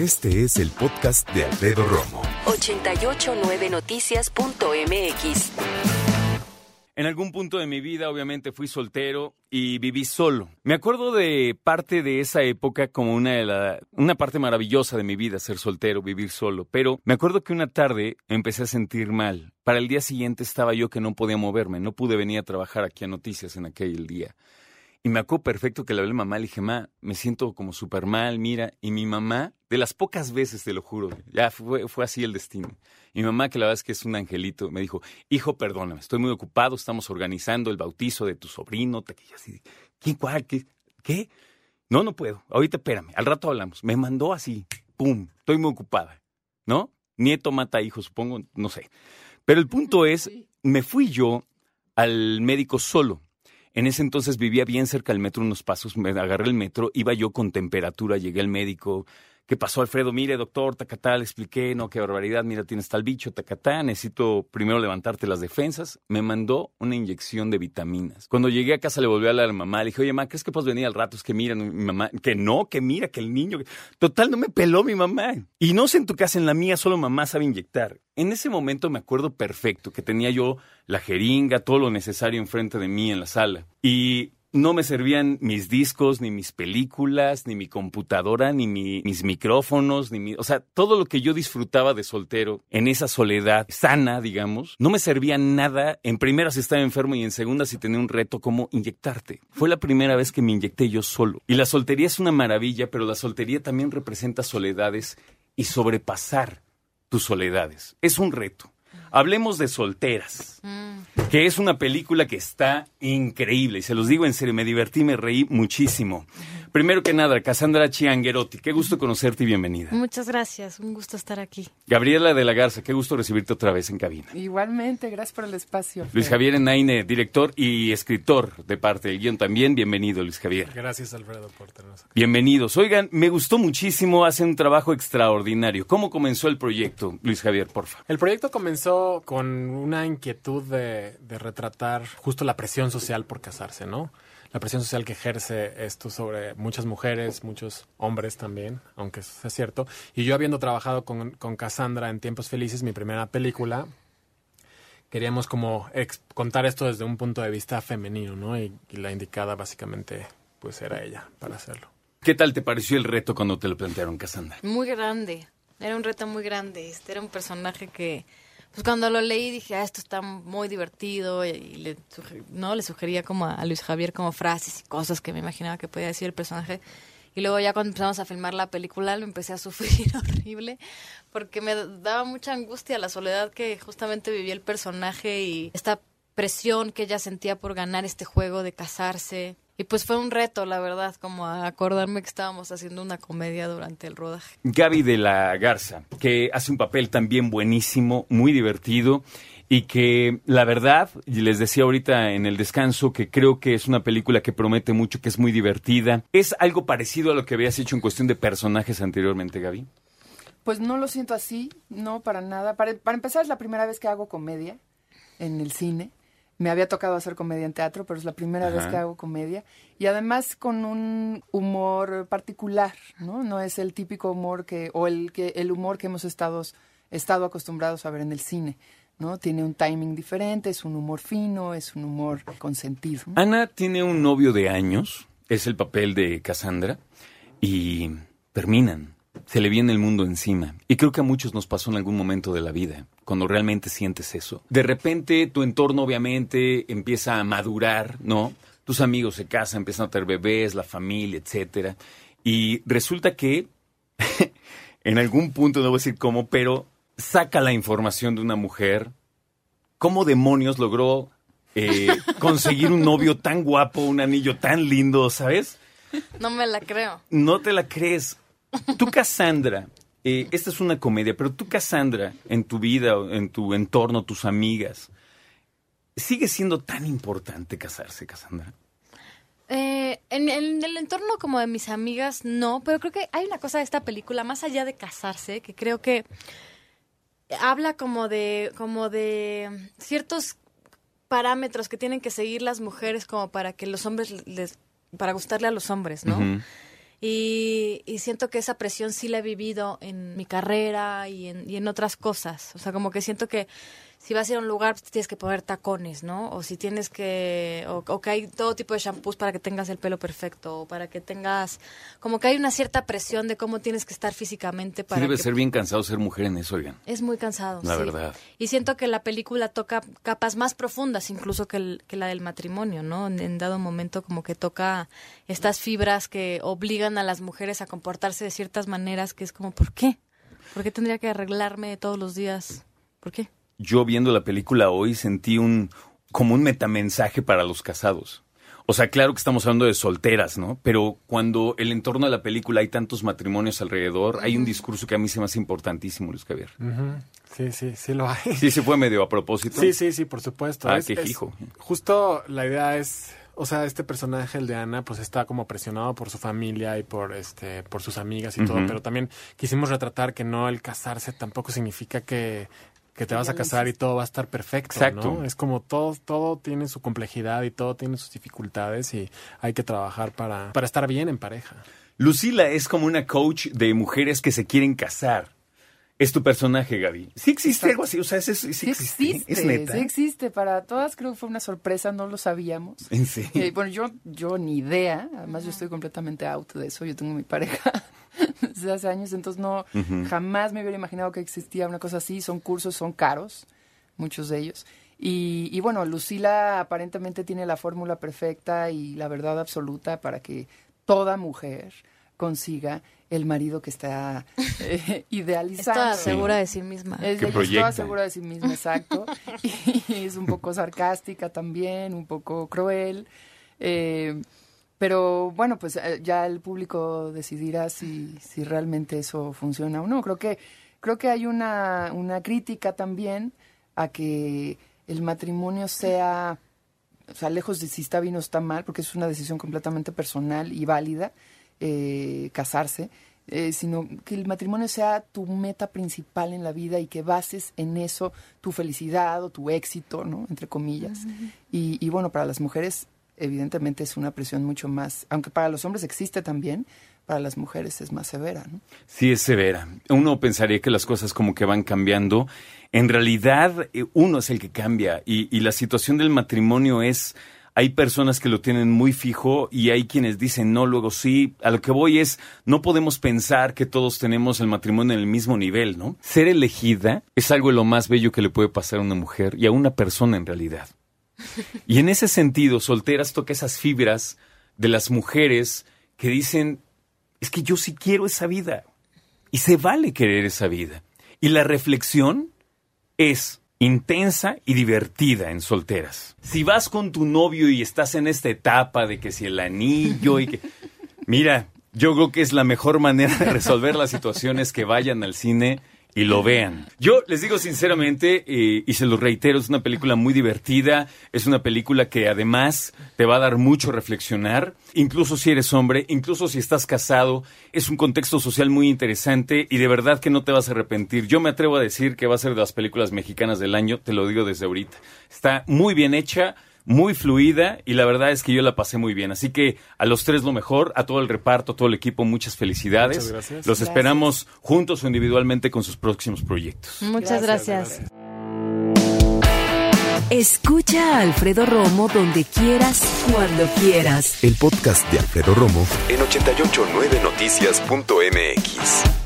Este es el podcast de Alfredo Romo. 889noticias.mx. En algún punto de mi vida, obviamente, fui soltero y viví solo. Me acuerdo de parte de esa época como una, de la, una parte maravillosa de mi vida, ser soltero, vivir solo. Pero me acuerdo que una tarde empecé a sentir mal. Para el día siguiente estaba yo que no podía moverme, no pude venir a trabajar aquí a Noticias en aquel día. Y me acuerdo perfecto que le hablé a mamá, le dije, ma, me siento como súper mal, mira. Y mi mamá, de las pocas veces, te lo juro, ya fue, fue así el destino. Mi mamá, que la verdad es que es un angelito, me dijo, hijo, perdóname, estoy muy ocupado, estamos organizando el bautizo de tu sobrino. Y así, ¿quién, cuál? ¿Qué? ¿Qué? No, no puedo. Ahorita espérame, al rato hablamos. Me mandó así, pum, estoy muy ocupada. ¿No? Nieto mata hijo, supongo, no sé. Pero el punto es, me fui yo al médico solo en ese entonces vivía bien cerca del metro, unos pasos, me agarré el metro, iba yo con temperatura, llegué al médico. ¿Qué pasó, Alfredo? Mire, doctor, tacatá, le expliqué, no, qué barbaridad, mira, tienes tal bicho, tacatá, necesito primero levantarte las defensas. Me mandó una inyección de vitaminas. Cuando llegué a casa le volví a hablar a la mamá, le dije, oye, mamá, ¿crees que puedes venir al rato? Es que mira, mi mamá, que no, que mira, que el niño. Total, no me peló mi mamá. Y no sé en tu casa, en la mía, solo mamá sabe inyectar. En ese momento me acuerdo perfecto que tenía yo la jeringa, todo lo necesario enfrente de mí en la sala. Y no me servían mis discos, ni mis películas, ni mi computadora, ni mis micrófonos, ni mi, o sea, todo lo que yo disfrutaba de soltero en esa soledad sana, digamos, no me servía nada. En primera si estaba enfermo y en segunda si tenía un reto como inyectarte. Fue la primera vez que me inyecté yo solo. Y la soltería es una maravilla, pero la soltería también representa soledades y sobrepasar tus soledades. Es un reto. Hablemos de Solteras, que es una película que está increíble. Y se los digo en serio, me divertí, me reí muchísimo. Primero que nada, Cassandra Chianguerotti, qué gusto conocerte y bienvenida. Muchas gracias, un gusto estar aquí. Gabriela de la Garza, qué gusto recibirte otra vez en cabina. Igualmente, gracias por el espacio. Luis Javier Enaine, director y escritor de parte del guion también. Bienvenido, Luis Javier. Gracias, Alfredo, por tenernos aquí. Bienvenidos. Oigan, me gustó muchísimo, hacen un trabajo extraordinario. ¿Cómo comenzó el proyecto, Luis Javier, porfa? El proyecto comenzó con una inquietud de, de retratar justo la presión social por casarse, ¿no? la presión social que ejerce esto sobre muchas mujeres, muchos hombres también, aunque eso sea cierto. Y yo habiendo trabajado con, con Cassandra en Tiempos Felices, mi primera película, queríamos como contar esto desde un punto de vista femenino, ¿no? Y, y, la indicada básicamente pues era ella para hacerlo. ¿Qué tal te pareció el reto cuando te lo plantearon, Cassandra? Muy grande, era un reto muy grande. Este era un personaje que pues cuando lo leí dije, ah, esto está muy divertido y, le, no le sugería como a, Luis Javier como frases y cosas que me imaginaba que podía decir el personaje. Y luego ya cuando empezamos a filmar la película lo empecé a sufrir horrible porque me daba mucha angustia la soledad que justamente vivía el personaje y esta presión que ella sentía por ganar este juego de casarse. Y pues fue un reto, la verdad, como acordarme que estábamos haciendo una comedia durante el rodaje. Gaby de la Garza, que hace un papel también buenísimo, muy divertido y que la verdad, y les decía ahorita en el descanso, que creo que es una película que promete mucho, que es muy divertida. ¿Es algo parecido a lo que habías hecho en cuestión de personajes anteriormente, Gaby? Pues no lo siento así, no, para nada. Para, para empezar, es la primera vez que hago comedia en el cine. Me había tocado hacer comedia en teatro, pero es la primera vez que hago comedia. Y además con un humor particular, ¿no? No es el típico humor que, o el, que, el humor que hemos estado, estado acostumbrados a ver en el cine. ¿no? Tiene un timing diferente, es un humor fino, es un humor consentido. Ana tiene un novio de años, es el papel de Cassandra, y terminan se le viene el mundo encima. Y creo que a muchos nos pasó en algún momento de la vida, cuando realmente sientes eso. De repente tu entorno obviamente empieza a madurar, ¿no? Tus amigos se casan, empiezan a tener bebés, la familia, etcétera. Y resulta que en algún punto, no voy a decir cómo, pero saca la información de una mujer. ¿Cómo demonios logró eh, conseguir un novio tan guapo, un anillo tan lindo, ¿sabes? No me la creo. No te la crees. Tú, Cassandra, eh, esta es una comedia, pero tú, Cassandra, en tu vida, en tu entorno, tus amigas, ¿sigue siendo tan importante casarse, Cassandra? Eh, en, en, el entorno como de mis amigas, no, pero creo que hay una cosa de esta película, más allá de casarse, que creo que habla como de, como de ciertos parámetros que tienen que seguir las mujeres como para que los hombres les, para gustarle a los hombres, ¿no? Y, y siento que esa presión sí la he vivido en mi carrera y en, y en otras cosas. O sea, como que siento que si vas a ir a un lugar, pues, tienes que poner tacones, ¿no? O si tienes que, o, o, que hay todo tipo de shampoos para que tengas el pelo perfecto, o para que tengas, como que hay una cierta presión de cómo tienes que estar físicamente para sí, debe que- ser bien cansado ser mujer en eso, oigan. Es muy cansado. La sí. verdad. Y siento que la película toca capas más profundas incluso que, el- que la del matrimonio, ¿no? En, en dado momento como que toca estas fibras que obligan a las mujeres a comportarse de ciertas maneras que es como, ¿por qué? ¿Por qué tendría que arreglarme todos los días? ¿Por qué? Yo viendo la película hoy sentí un como un metamensaje para los casados. O sea, claro que estamos hablando de solteras, ¿no? Pero cuando el entorno de la película hay tantos matrimonios alrededor, hay un discurso que a mí se me hace importantísimo, Luis Javier. Sí, sí, sí lo hay. Sí, se fue medio a propósito. Sí, sí, sí, por supuesto. Ah, Es- qué es- hijo. Justo la idea es, o sea, este personaje, el de Ana, pues está como presionado por su familia y por este, por sus amigas y todo, pero también quisimos retratar que no el casarse tampoco significa que, que te vas a casar y todo va a estar perfecto, Exacto. ¿no? Es como todo, todo tiene su complejidad y todo tiene sus dificultades y hay que trabajar para, para estar bien en pareja. Lucila es como una coach de mujeres que se quieren casar. Es tu personaje, Gaby. Sí existe Exacto. algo así, o sea, sí, sí Sí existe. existe, Es neta. sí existe. Para todas creo que fue una sorpresa, no lo sabíamos. Serio. Eh, bueno, yo, yo ni idea, además yo estoy completamente out de eso, yo tengo mi pareja desde hace años, entonces no, Ujú. jamás me hubiera imaginado que existía una cosa así, son cursos, son caros, muchos de ellos. Y, y bueno, Lucila aparentemente tiene la fórmula perfecta y la verdad absoluta para que toda mujer consiga el marido que está eh, idealizando. Está segura de sí misma. Es, Que segura de sí misma, exacto. Y es un poco sarcástica también, un poco cruel. Eh, pero bueno, pues eh, ya el público decidirá si, si realmente eso funciona o no. Creo que, creo que hay una, una crítica también a que el matrimonio sea, o sea, lejos de si está bien o está mal, porque es una decisión completamente personal y válida, eh, casarse, eh, sino que el matrimonio sea tu meta principal en la vida y que bases en eso tu felicidad o tu éxito, ¿no? Entre comillas. y, y bueno, para las mujeres evidentemente es una presión mucho más, aunque para los hombres existe también, para las mujeres es más severa, ¿no? Sí, es severa. Uno pensaría que las cosas como que van cambiando. En realidad, eh, uno es el que cambia y, y la situación del matrimonio es... Hay personas que lo tienen muy fijo y hay quienes dicen no, luego sí. A lo que voy es, no podemos pensar que todos tenemos el matrimonio en el mismo nivel, ¿no? Ser elegida es algo de lo más bello que le puede pasar a una mujer y a una persona en realidad. Y en ese sentido, Solteras toca esas fibras de las mujeres que dicen, es que yo sí quiero esa vida. Y se vale querer esa vida. Y la reflexión es intensa y divertida en solteras. Si vas con tu novio y estás en esta etapa de que si el anillo y que... Mira, yo creo que es la mejor manera de resolver las situaciones que vayan al cine y lo vean. Yo les digo sinceramente, eh, y se lo reitero, es una película muy divertida, es una película que además te va a dar mucho reflexionar, incluso si eres hombre, incluso si estás casado, es un contexto social muy interesante y de verdad que no te vas a arrepentir. Yo me atrevo a decir que va a ser de las películas mexicanas del año, te lo digo desde ahorita. Está muy bien hecha, muy fluida y la verdad es que yo la pasé muy bien. Así que a los tres lo mejor, a todo el reparto, a todo el equipo, muchas felicidades. Muchas gracias. Los Gracias. esperamos juntos o individualmente con sus próximos proyectos. Muchas gracias. Escucha a Alfredo Romo donde quieras, cuando quieras. El podcast de Alfredo Romo en 889noticias.mx.